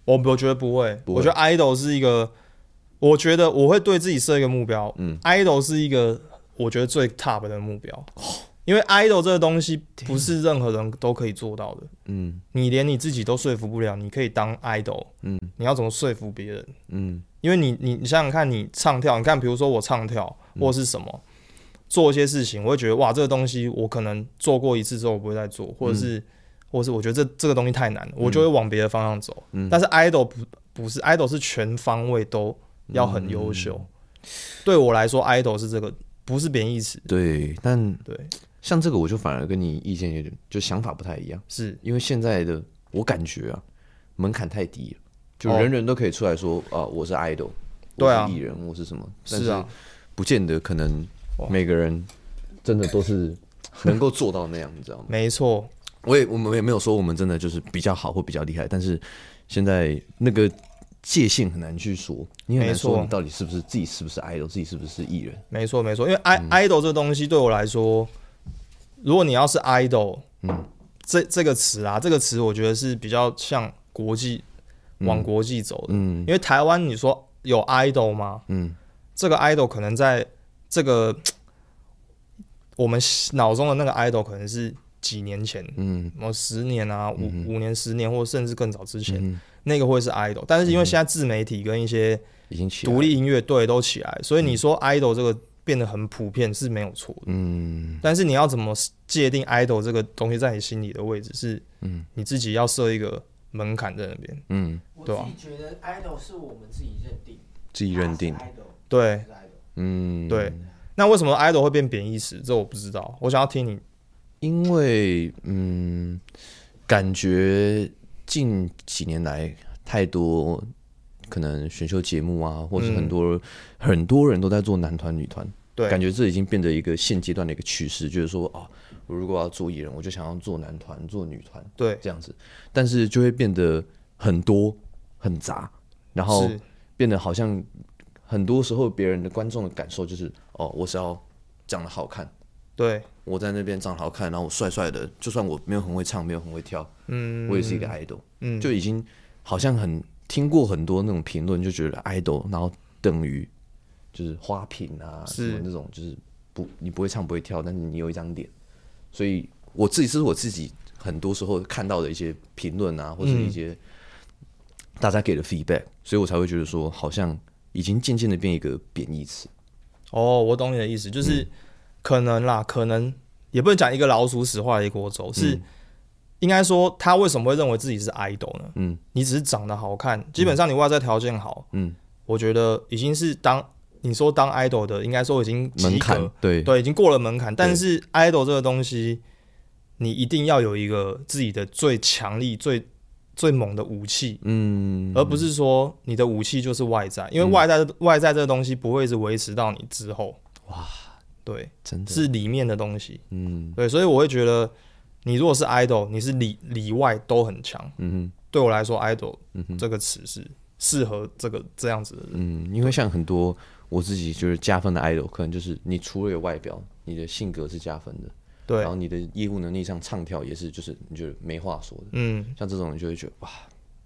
我我觉得不会，我觉得 idol 是一个，我觉得我会对自己设一个目标。嗯，idol 是一个我觉得最 top 的目标。哦因为 idol 这个东西不是任何人都可以做到的，嗯，你连你自己都说服不了，你可以当 idol，嗯，你要怎么说服别人？嗯，因为你你你想想看，你唱跳，你看，比如说我唱跳或是什么，做一些事情，我会觉得哇，这个东西我可能做过一次之后我不会再做，或者是，或者是我觉得这这个东西太难了，我就会往别的方向走。但是 idol 不不是 idol 是全方位都要很优秀，对我来说 idol 是这个不是贬义词，对，但对。像这个，我就反而跟你意见有点，就想法不太一样。是因为现在的我感觉啊，门槛太低了，就人人都可以出来说啊，我是 idol，对啊，艺人，我是什么？是啊，不见得可能每个人真的都是能够做到那样，你知道吗？*laughs* 没错，我也我们也没有说我们真的就是比较好或比较厉害，但是现在那个界限很难去说，你很难说你到底是不是自己是不是 idol，自己是不是艺人？没错没错，因为 i idol 这个东西对我来说。如果你要是 idol，嗯，这这个词啊，这个词我觉得是比较像国际往国际走的，嗯，因为台湾你说有 idol 吗？嗯，这个 idol 可能在这个 *tsk* 我们脑中的那个 idol 可能是几年前，嗯，什么十年啊，五五年、十年，或甚至更早之前，那个会是 idol。但是因为现在自媒体跟一些已经独立音乐队都起来，所以你说 idol 这个。变得很普遍是没有错的，嗯，但是你要怎么界定 idol 这个东西在你心里的位置是，嗯，你自己要设一个门槛在那边，嗯，对吧？我自己觉得 idol 是我们自己认定，自己认定，对，嗯，对。那为什么 idol 会变贬义词？这我不知道，我想要听你，因为嗯，感觉近几年来太多。可能选秀节目啊，或者很多、嗯、很多人都在做男团、女团，对，感觉这已经变得一个现阶段的一个趋势，就是说啊，我如果要做艺人，我就想要做男团、做女团，对，这样子，但是就会变得很多很杂，然后变得好像很多时候别人的观众的感受就是，哦，我是要长得好看，对，我在那边长得好看，然后我帅帅的，就算我没有很会唱，没有很会跳，嗯，我也是一个 idol，嗯，就已经好像很。听过很多那种评论，就觉得 idol 然后等于就是花瓶啊，什么那种就是不你不会唱不会跳，但是你有一张脸。所以我自己是我自己很多时候看到的一些评论啊，或者一些大家给的 feedback，所以我才会觉得说，好像已经渐渐的变一个贬义词。哦，我懂你的意思，就是可能啦，可能也不能讲一个老鼠屎坏了一锅粥，是。应该说，他为什么会认为自己是 idol 呢？嗯，你只是长得好看，基本上你外在条件好，嗯，我觉得已经是当你说当 idol 的，应该说已经门槛，对对，已经过了门槛。但是 idol 这个东西，你一定要有一个自己的最强力、最最猛的武器，嗯，而不是说你的武器就是外在，因为外在外在这个东西不会是维持到你之后，哇，对，真的是里面的东西，嗯，对，所以我会觉得。你如果是 idol，你是里里外都很强。嗯哼，对我来说，idol 这个词是适合这个这样子的人。嗯，因为像很多我自己就是加分的 idol，可能就是你除了有外表，你的性格是加分的。对，然后你的业务能力上唱跳也是，就是你觉得没话说的。嗯，像这种你就会觉得哇，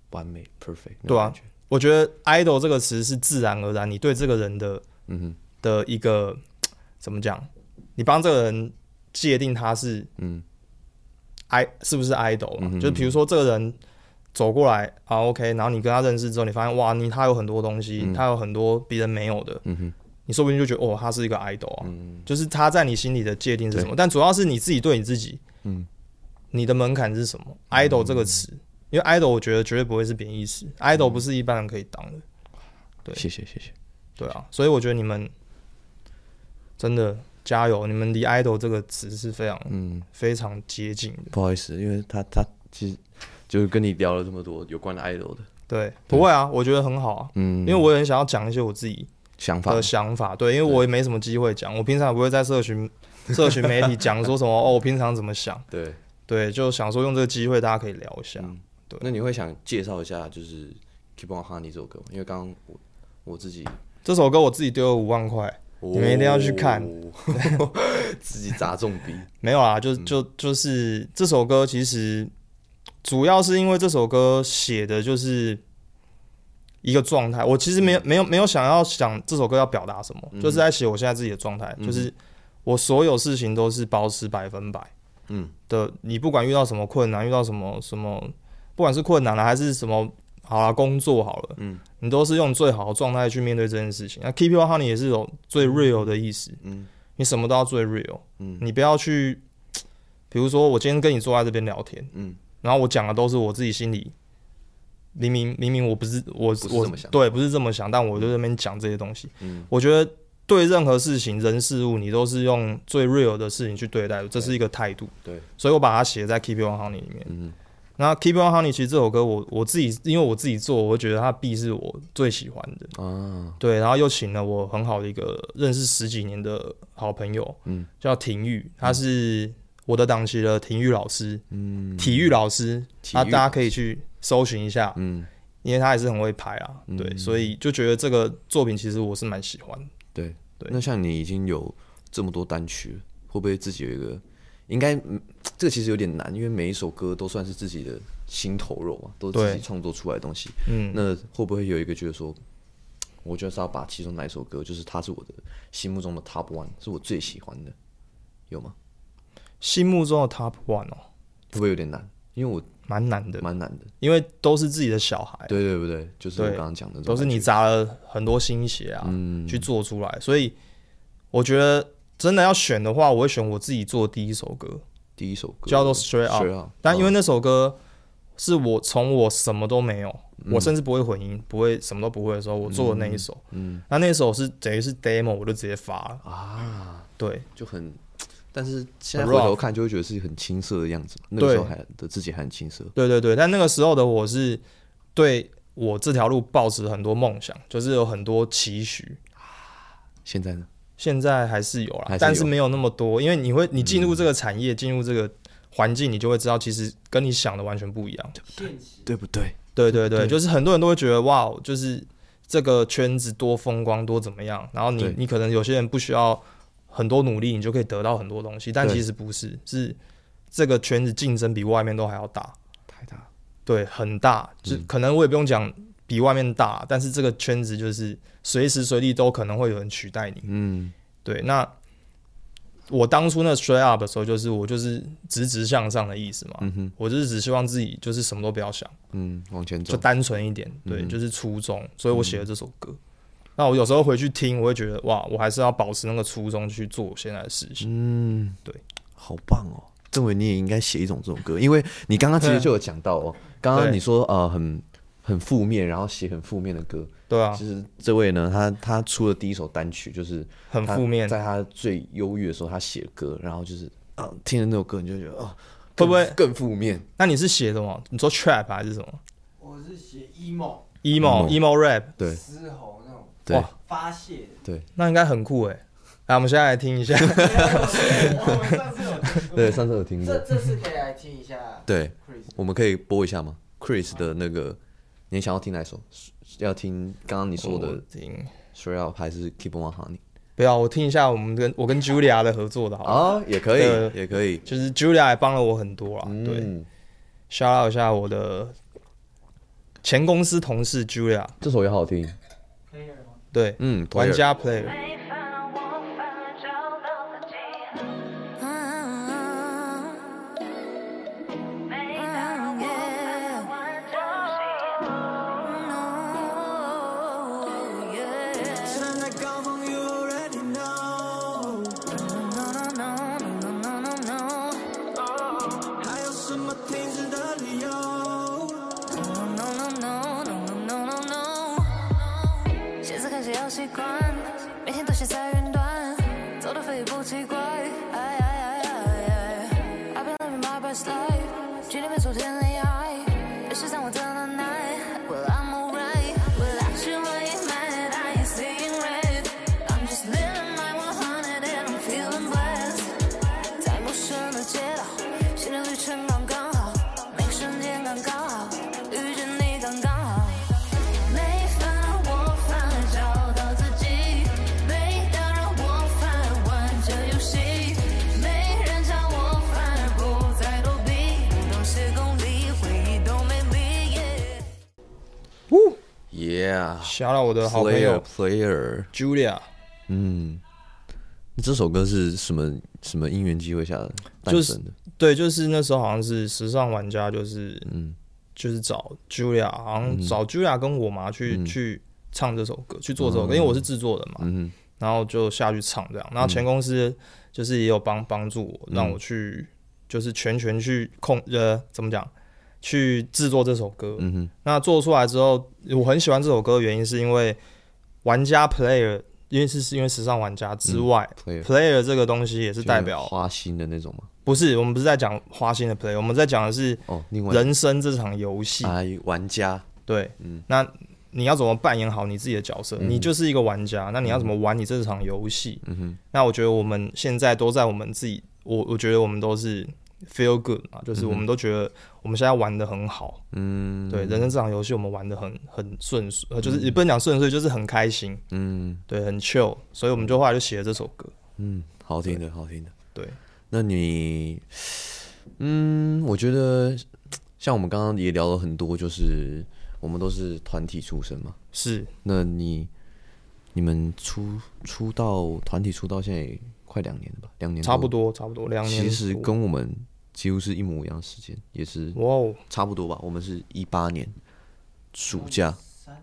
完美 perfect。对啊，我觉得 idol 这个词是自然而然，你对这个人的嗯哼的一个 *tsk* 怎么讲？你帮这个人界定他是嗯，i 是不是 idol？、嗯、就是比如说这个人走过来啊，OK，然后你跟他认识之后，你发现哇，你他有很多东西，嗯、他有很多别人没有的，嗯哼，你说不定就觉得哦，他是一个 idol 啊，嗯、就是他在你心里的界定是什么？但主要是你自己对你自己，嗯，你的门槛是什么？idol 这个词，嗯、因为 idol 我觉得绝对不会是贬义词，idol 不是一般人可以当的。对，谢谢谢谢。对啊，所以我觉得你们真的。加油！你们离 idol 这个词是非常嗯非常接近的。不好意思，因为他他其实就是跟你聊了这么多有关的 idol 的。对，不会啊，我觉得很好啊。嗯，因为我也很想要讲一些我自己想法的想法。对，因为我也没什么机会讲，我平常也不会在社群 *laughs* 社群媒体讲说什么哦，我平常怎么想。对对，就想说用这个机会大家可以聊一下。对，那你会想介绍一下就是 Keep On Honey 这首歌吗？因为刚刚我我自己这首歌我自己丢了五万块。你们一定要去看，哦、*laughs* 自己砸重笔 *laughs* 没有啊？就就就是这首歌，其实主要是因为这首歌写的就是一个状态。我其实没有没有没有想要想这首歌要表达什么，嗯、就是在写我现在自己的状态，嗯、就是我所有事情都是保持百分百，嗯的。你不管遇到什么困难，遇到什么什么，不管是困难了还是什么。好了，工作好了，嗯，你都是用最好的状态去面对这件事情。那 Keep honey 也是有最 real 的意思，嗯，你什么都要最 real，嗯，你不要去，比如说我今天跟你坐在这边聊天，嗯，然后我讲的都是我自己心里，明明明明我不是我不是这么想，对，不是这么想，但我就在那边讲这些东西，嗯，我觉得对任何事情、人事物，你都是用最 real 的事情去对待，这是一个态度，对，所以我把它写在 Keep On Honey 里面，嗯。那 Keep On Honey 其实这首歌我我自己因为我自己做，我觉得它 beat 是我最喜欢的。啊。对，然后又请了我很好的一个认识十几年的好朋友，嗯，叫廷玉，他是我的档期的体育老师，嗯，体育老师，那大家可以去搜寻一下，嗯，因为他也是很会拍啊，对，所以就觉得这个作品其实我是蛮喜欢。对对，那像你已经有这么多单曲，会不会自己有一个？应该，这个其实有点难，因为每一首歌都算是自己的心头肉嘛，都是自己创作出来的东西。嗯，那会不会有一个觉得说，我觉得是要把其中哪一首歌，就是它是我的心目中的 top one，是我最喜欢的，有吗？心目中的 top one 哦，会不会有点难？因为我蛮难的，蛮难的，因为都是自己的小孩。对对不对？就是我刚刚讲的，都是你砸了很多心血啊，嗯，去做出来，所以我觉得。真的要选的话，我会选我自己做的第一首歌，第一首歌叫做 Straight Up。但因为那首歌是我从我什么都没有，我甚至不会混音，不会什么都不会的时候，我做的那一首。嗯，那那首是等于是 demo，我就直接发了啊。对，就很，但是现在回头看就会觉得是很青涩的样子。那个时候还的自己还很青涩。对对对，但那个时候的我是对我这条路抱持很多梦想，就是有很多期许。现在呢？现在还是有啦，但是没有那么多，因为你会你进入这个产业，进入这个环境，你就会知道，其实跟你想的完全不一样，对不对对不对？对对对，就是很多人都会觉得哇，就是这个圈子多风光多怎么样，然后你你可能有些人不需要很多努力，你就可以得到很多东西，但其实不是，是这个圈子竞争比外面都还要大，太大，对，很大，就可能我也不用讲。比外面大，但是这个圈子就是随时随地都可能会有人取代你。嗯，对。那我当初那 straight up 的时候，就是我就是直直向上的意思嘛。嗯哼，我就是只希望自己就是什么都不要想，嗯，往前走，就单纯一点。对，嗯、就是初衷，所以我写了这首歌。嗯、那我有时候回去听，我会觉得哇，我还是要保持那个初衷去做我现在的事情。嗯，对，好棒哦。政委，你也应该写一种这种歌，因为你刚刚其实就有讲到哦，刚刚你说呃很。很负面，然后写很负面的歌。对啊，其实这位呢，他他出的第一首单曲，就是很负面。在他最忧郁的时候，他写歌，然后就是啊，听着那首歌，你就觉得啊，会不会更负面？那你是写什么？你说 trap 还是什么？我是写 emo，emo，emo rap，对，嘶吼那种，对，发泄，对，那应该很酷哎。来，我们现在来听一下。*laughs* 我们上次有。对，上次有听过。这这次可以来听一下。对，我们可以播一下吗？Chris 的那个，你想要听哪首？要听刚刚你说的听 Straight Up 还是 Keep On Honey？不要，我听一下我们跟我跟 Julia 的合作的好啊，也可以，也可以。就是 Julia 也帮了我很多啊，对。shout out 一下我的前公司同事 Julia，这首也好听。对，嗯，玩家 Player。想到我的好朋友。Player Julia，嗯，这首歌是什么什么因缘机会下的诞生的？对，就是那时候好像是时尚玩家，就是嗯，就是找 Julia，好像找 Julia 跟我妈去去唱这首歌，去做这首歌，因为我是制作人嘛，然后就下去唱这样，然后前公司就是也有帮帮助我，让我去就是全权去控呃，怎么讲？去制作这首歌，嗯哼，那做出来之后，我很喜欢这首歌的原因是因为玩家 player，因为是是因为时尚玩家之外，嗯，player。这个东西也是代表花心的那种吗？不是，我们不是在讲花心的 player，我们在讲的是人生这场游戏。啊，玩家。对，嗯，那你要怎么扮演好你自己的角色？嗯，你就是一个玩家，那你要怎么玩你这场游戏？嗯哼，那我觉得我们现在都在我们自己，我我觉得我们都是。Feel good 嘛，就是我们都觉得我们现在玩的很好，嗯，对，人生这场游戏我们玩的很很顺遂，呃，就是也不能讲顺遂，就是很开心，嗯，对，很 chill，所以我们就后来就写了这首歌，嗯，好听的，好听的，对。那你，嗯，我觉得像我们刚刚也聊了很多，就是我们都是团体出身嘛，是。那你你们出出道团体出道现在快两年了吧？两年差不多，差不多两年。其实跟我们。几乎是一模一样的时间，也是哇，差不多吧。我们是一八年暑假，三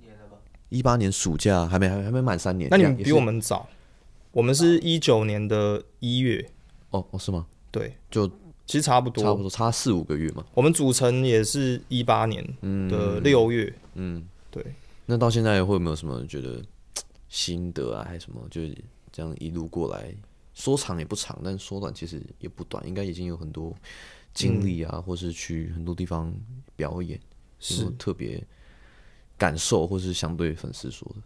年了吧？一八年暑假还没还还没满三年。那你们比我们早，我们是一九年的一月。哦哦，是吗？对，就其实差不多，差不多差四五个月嘛。我们组成也是一八年的六月。嗯，对。那到现在会有没有什么觉得 *tsk* 心得啊，还是什么？就是这样一路过来。说长也不长，但说短其实也不短，应该已经有很多经历啊，嗯、或是去很多地方表演，是特别感受，或是相对粉丝说的。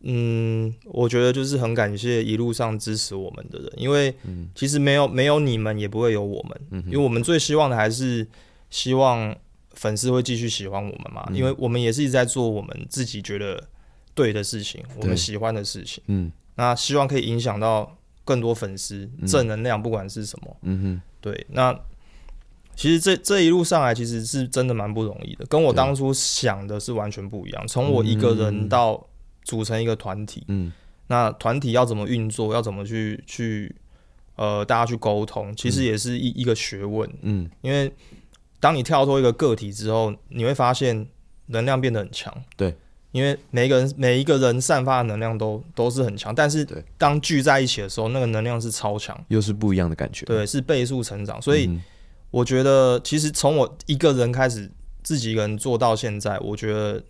嗯，我觉得就是很感谢一路上支持我们的人，因为其实没有没有你们，也不会有我们。嗯、因为我们最希望的还是希望粉丝会继续喜欢我们嘛，嗯、因为我们也是一直在做我们自己觉得对的事情，我们喜欢的事情。嗯，那希望可以影响到。更多粉丝正能量，不管是什么，嗯哼，对。那其实这这一路上来，其实是真的蛮不容易的，跟我当初想的是完全不一样。从我一个人到组成一个团体，嗯，那团体要怎么运作，要怎么去去呃，大家去沟通，其实也是一一个学问，嗯，因为当你跳脱一个个体之后，你会发现能量变得很强，对。因为每一个人每一个人散发的能量都都是很强，但是当聚在一起的时候，那个能量是超强，又是不一样的感觉。对，是倍速成长。所以我觉得，其实从我一个人开始，自己一个人做到现在，我觉得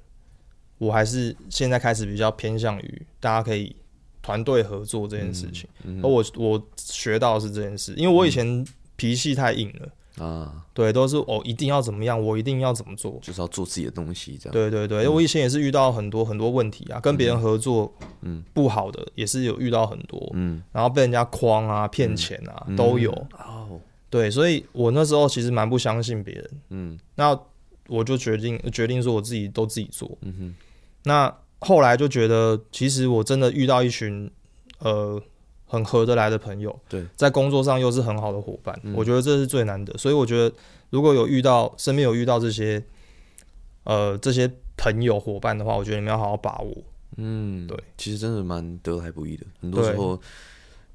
我还是现在开始比较偏向于大家可以团队合作这件事情。而我我学到的是这件事，因为我以前脾气太硬了，啊，对，都是我、哦、一定要怎么样，我一定要怎么做，就是要做自己的东西，这样。对对对，因为我以前也是遇到很多很多问题啊，跟别人合作，嗯，不好的也是有遇到很多，嗯，然后被人家诓啊、骗钱啊、嗯、都有。哦，对，所以我那时候其实蛮不相信别人，嗯，那我就决定决定说我自己都自己做，嗯哼，那后来就觉得其实我真的遇到一群，呃。很合得来的朋友，对，在工作上又是很好的伙伴，嗯，我觉得这是最难的。所以我觉得，如果有遇到身边有遇到这些，呃，这些朋友伙伴的话，我觉得你们要好好把握。嗯，对，其实真的蛮得来不易的。很多时候，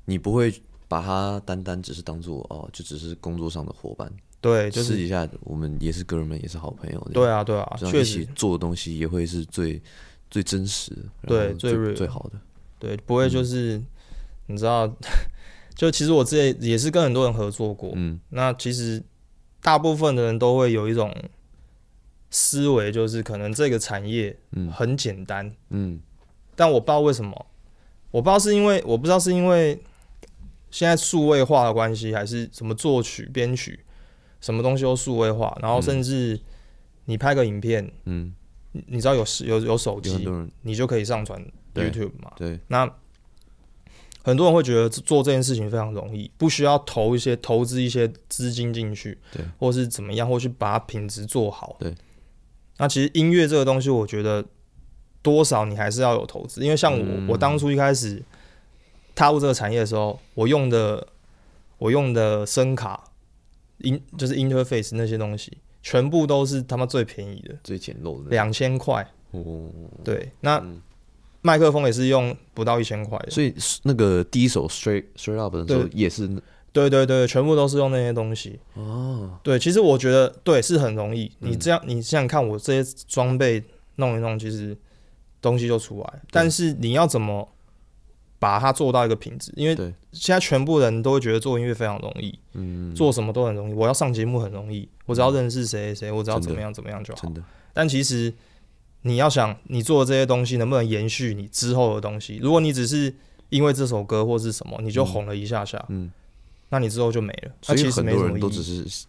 你不会把他单单只是当做哦，就只是工作上的伙伴。对，就是私底下我们也是哥们，也是好朋友。对啊，对啊，确实，做的东西也会是最最真实的，对，最最好的。对，不会就是。嗯你知道，*laughs* 就其实我之前也是跟很多人合作过，嗯，那其实大部分的人都会有一种思维，就是可能这个产业很简单，嗯，嗯，但我不知道为什么，我不知道是因为我不知道是因为现在数位化的关系，还是什么作曲编曲什么东西都数位化，然后甚至你拍个影片，嗯，你知道有有有手机，你就可以上传 YouTube 嘛，对，对，那。很多人会觉得做这件事情非常容易，不需要投一些投资一些资金进去，对，或是怎么样，或去把品质做好，对。那其实音乐这个东西，我觉得多少你还是要有投资，因为像我，嗯、我当初一开始踏入这个产业的时候，我用的我用的声卡音就是 interface 那些东西，全部都是他妈最便宜的，最简陋的，两千块。哦，对，那。嗯麦克风也是用不到一千块的，所以那个第一首 straight straight up 的时候也是，对对对，全部都是用那些东西。哦，对，其实我觉得对是很容易。你这样，你想想看，我这些装备弄一弄，其实东西就出来。但是你要怎么把它做到一个品质？因为现在全部人都会觉得做音乐非常容易，嗯，做什么都很容易。我要上节目很容易，我只要认识谁谁，我只要怎么样怎么样就好。但其实。你要想你做的这些东西能不能延续你之后的东西？如果你只是因为这首歌或是什么你就红了一下下，嗯，那你之后就没了。所以很多人都只是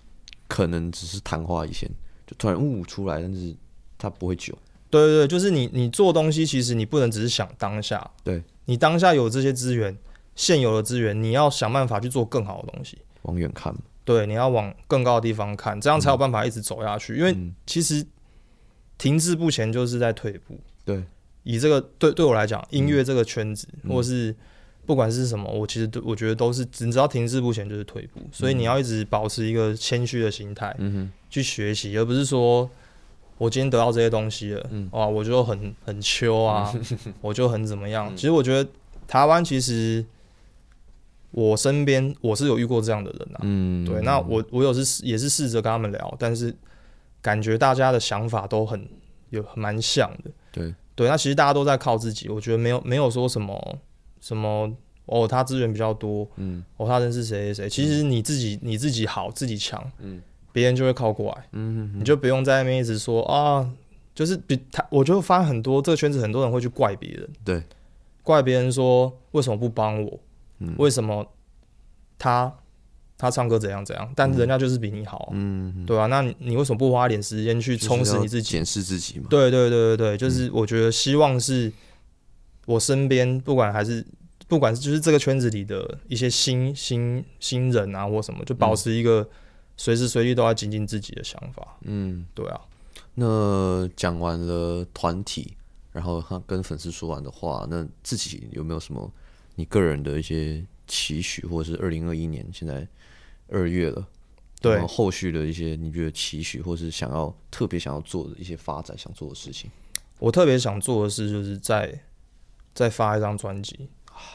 可能只是昙花一现，就突然悟出来，但是它不会久。对对对，就是你你做东西，其实你不能只是想当下，对，你当下有这些资源，现有的资源，你要想办法去做更好的东西。往远看，对，你要往更高的地方看，这样才有办法一直走下去。因为其实。停滞不前就是在退步。对，以这个对对我来讲，音乐这个圈子，嗯、或是不管是什么，我其实都我觉得都是，只要停滞不前就是退步。所以你要一直保持一个谦虚的心态，嗯哼，去学习，而不是说我今天得到这些东西了，嗯，哇，我就很很秋啊，*laughs* 我就很怎么样。其实我觉得台湾其实我身边我是有遇过这样的人啊，嗯，对，那我我有是也是试着跟他们聊，但是。感觉大家的想法都很有蛮像的，对。对，那其实大家都在靠自己，我觉得没有没有说什么什么哦，他资源比较多，嗯，哦，他认识谁谁谁，其实你自己你自己好自己强，嗯，别人就会靠过来，嗯哼哼，你就不用在那边一直说啊，就是比他，我就发现很多这个圈子很多人会去怪别人，对，怪别人说为什么不帮我，嗯，为什么他。他唱歌怎样怎样，但人家就是比你好，嗯，对啊，那你你为什么不花点时间去充实你自己，检视自己嘛？对对对对对，就是我觉得希望是我身边不管还是不管是就是这个圈子里的一些新新新人啊或什么，就保持一个随时随地都要精进自己的想法。嗯，对啊。那讲完了团体，然后他跟粉丝说完的话，那自己有没有什么你个人的一些期许，或者是二零二一年现在？二月了，对，然后后续的一些你觉得期许，或是想要特别想要做的一些发展，想做的事情。我特别想做的事，就是在再发一张专辑，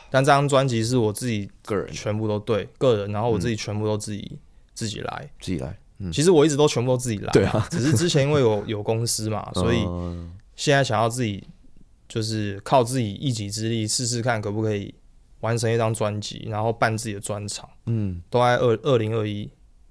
但这张专辑是我自己个人全部都对个人，然后我自己全部都自己、嗯、自己来，自己来。嗯，其实我一直都全部都自己来，对啊，只是之前因为有 *laughs* 有公司嘛，所以现在想要自己就是靠自己一己之力试试看可不可以。完成一张专辑，然后办自己的专场，嗯，都在二二零二一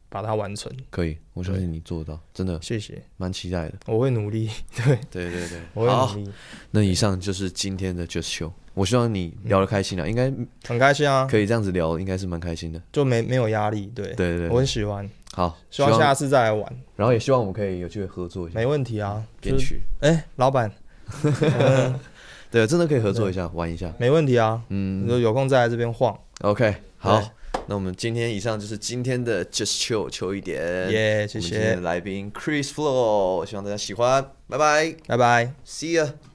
把它完成。可以，我相信你做得到，真的。谢谢，蛮期待的。我会努力。*laughs* 对对对对，我会努力。那以上就是今天的 Just Chill，我希望你聊得开心啊，应该很开心啊，可以这样子聊，应该是蛮开心的，就没没有压力。对对对，我很喜欢。好，希望下次再来玩。然后也希望我们可以有机会合作一下。没问题啊，编曲。哎，老板，*laughs* 对，真的可以合作一下，玩一下。没问题啊，嗯，有有空再来这边晃。OK，好，那我们今天以上就是今天的 Just Chill 求一点。耶，谢谢。来宾 Chris Flow，希望大家喜欢，拜拜，拜拜，See ya。